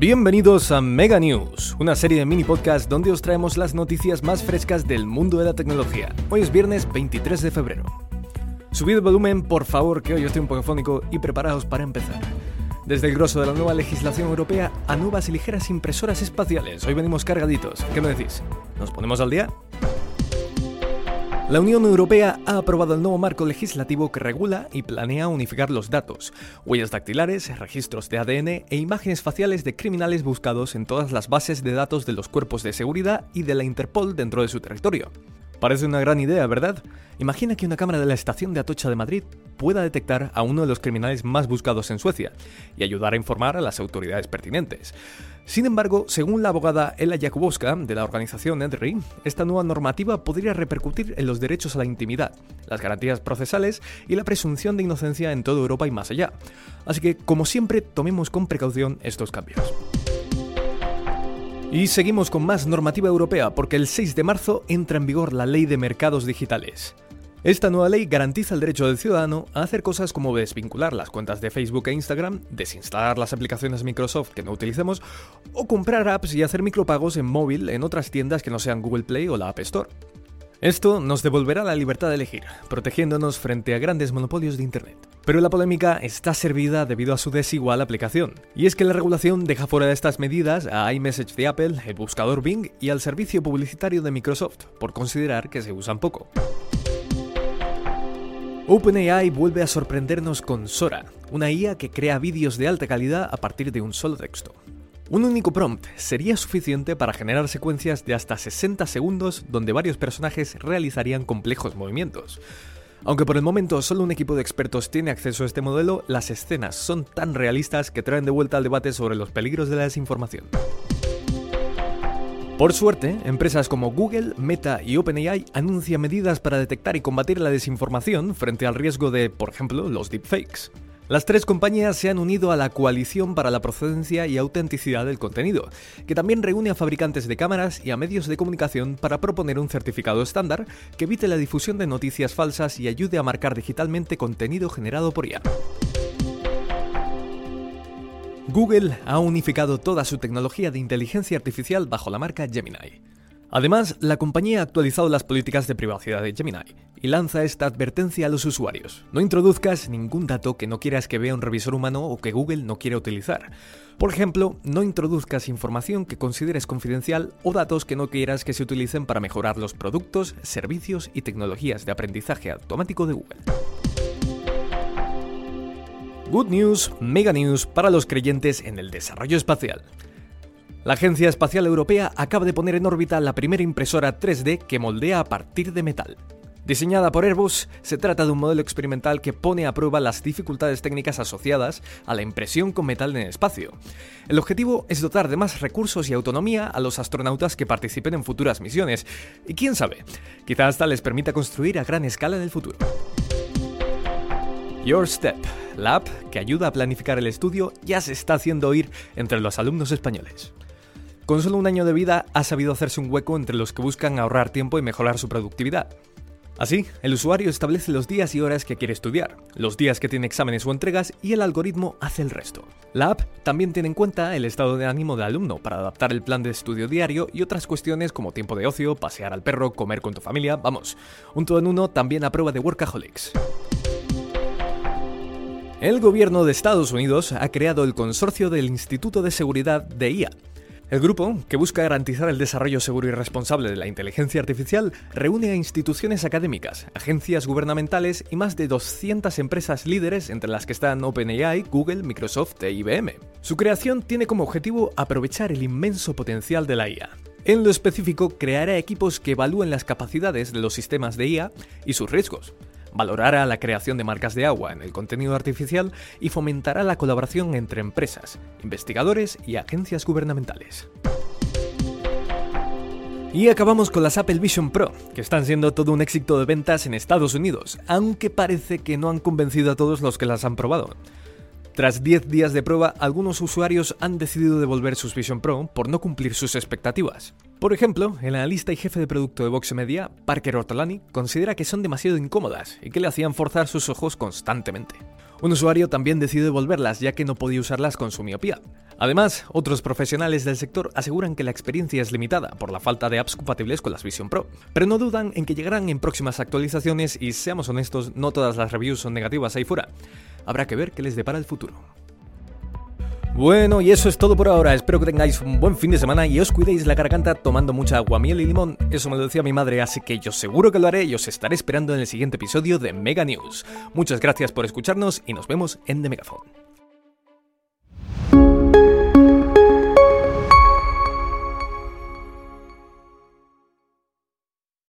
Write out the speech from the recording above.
Bienvenidos a Mega News, una serie de mini podcasts donde os traemos las noticias más frescas del mundo de la tecnología. Hoy es viernes 23 de febrero. Subid el volumen, por favor, que hoy estoy un poco fónico y preparaos para empezar. Desde el grosso de la nueva legislación europea a nuevas y ligeras impresoras espaciales, hoy venimos cargaditos. ¿Qué me decís? ¿Nos ponemos al día? La Unión Europea ha aprobado el nuevo marco legislativo que regula y planea unificar los datos, huellas dactilares, registros de ADN e imágenes faciales de criminales buscados en todas las bases de datos de los cuerpos de seguridad y de la Interpol dentro de su territorio. Parece una gran idea, ¿verdad? Imagina que una cámara de la estación de Atocha de Madrid pueda detectar a uno de los criminales más buscados en Suecia y ayudar a informar a las autoridades pertinentes. Sin embargo, según la abogada Ella Jakubowska de la organización EDRI, esta nueva normativa podría repercutir en los derechos a la intimidad, las garantías procesales y la presunción de inocencia en toda Europa y más allá. Así que, como siempre, tomemos con precaución estos cambios. Y seguimos con más normativa europea porque el 6 de marzo entra en vigor la Ley de Mercados Digitales. Esta nueva ley garantiza el derecho del ciudadano a hacer cosas como desvincular las cuentas de Facebook e Instagram, desinstalar las aplicaciones Microsoft que no utilicemos o comprar apps y hacer micropagos en móvil en otras tiendas que no sean Google Play o la App Store. Esto nos devolverá la libertad de elegir, protegiéndonos frente a grandes monopolios de Internet. Pero la polémica está servida debido a su desigual aplicación. Y es que la regulación deja fuera de estas medidas a iMessage de Apple, el buscador Bing y al servicio publicitario de Microsoft, por considerar que se usan poco. OpenAI vuelve a sorprendernos con Sora, una IA que crea vídeos de alta calidad a partir de un solo texto. Un único prompt sería suficiente para generar secuencias de hasta 60 segundos donde varios personajes realizarían complejos movimientos. Aunque por el momento solo un equipo de expertos tiene acceso a este modelo, las escenas son tan realistas que traen de vuelta al debate sobre los peligros de la desinformación. Por suerte, empresas como Google, Meta y OpenAI anuncian medidas para detectar y combatir la desinformación frente al riesgo de, por ejemplo, los deepfakes. Las tres compañías se han unido a la Coalición para la Procedencia y Autenticidad del Contenido, que también reúne a fabricantes de cámaras y a medios de comunicación para proponer un certificado estándar que evite la difusión de noticias falsas y ayude a marcar digitalmente contenido generado por IA. Google ha unificado toda su tecnología de inteligencia artificial bajo la marca Gemini. Además, la compañía ha actualizado las políticas de privacidad de Gemini y lanza esta advertencia a los usuarios. No introduzcas ningún dato que no quieras que vea un revisor humano o que Google no quiera utilizar. Por ejemplo, no introduzcas información que consideres confidencial o datos que no quieras que se utilicen para mejorar los productos, servicios y tecnologías de aprendizaje automático de Google. Good News, Mega News para los creyentes en el desarrollo espacial. La Agencia Espacial Europea acaba de poner en órbita la primera impresora 3D que moldea a partir de metal. Diseñada por Airbus, se trata de un modelo experimental que pone a prueba las dificultades técnicas asociadas a la impresión con metal en el espacio. El objetivo es dotar de más recursos y autonomía a los astronautas que participen en futuras misiones, y quién sabe, quizá hasta les permita construir a gran escala en el futuro. Your Step, la app que ayuda a planificar el estudio, ya se está haciendo oír entre los alumnos españoles. Con solo un año de vida ha sabido hacerse un hueco entre los que buscan ahorrar tiempo y mejorar su productividad. Así, el usuario establece los días y horas que quiere estudiar, los días que tiene exámenes o entregas y el algoritmo hace el resto. La app también tiene en cuenta el estado de ánimo del alumno para adaptar el plan de estudio diario y otras cuestiones como tiempo de ocio, pasear al perro, comer con tu familia, vamos, un todo en uno también a prueba de Workaholics. El gobierno de Estados Unidos ha creado el consorcio del Instituto de Seguridad de IA, el grupo, que busca garantizar el desarrollo seguro y responsable de la inteligencia artificial, reúne a instituciones académicas, agencias gubernamentales y más de 200 empresas líderes entre las que están OpenAI, Google, Microsoft e IBM. Su creación tiene como objetivo aprovechar el inmenso potencial de la IA. En lo específico, creará equipos que evalúen las capacidades de los sistemas de IA y sus riesgos valorará la creación de marcas de agua en el contenido artificial y fomentará la colaboración entre empresas, investigadores y agencias gubernamentales. Y acabamos con las Apple Vision Pro, que están siendo todo un éxito de ventas en Estados Unidos, aunque parece que no han convencido a todos los que las han probado. Tras 10 días de prueba, algunos usuarios han decidido devolver sus Vision Pro por no cumplir sus expectativas. Por ejemplo, el analista y jefe de producto de Vox Media, Parker Ortolani, considera que son demasiado incómodas y que le hacían forzar sus ojos constantemente. Un usuario también decidió devolverlas ya que no podía usarlas con su miopía. Además, otros profesionales del sector aseguran que la experiencia es limitada por la falta de apps compatibles con las Vision Pro, pero no dudan en que llegarán en próximas actualizaciones y seamos honestos, no todas las reviews son negativas ahí fuera. Habrá que ver qué les depara el futuro. Bueno, y eso es todo por ahora. Espero que tengáis un buen fin de semana y os cuidéis la garganta tomando mucha agua, miel y limón. Eso me lo decía mi madre, así que yo seguro que lo haré y os estaré esperando en el siguiente episodio de Mega News. Muchas gracias por escucharnos y nos vemos en The Megaphone.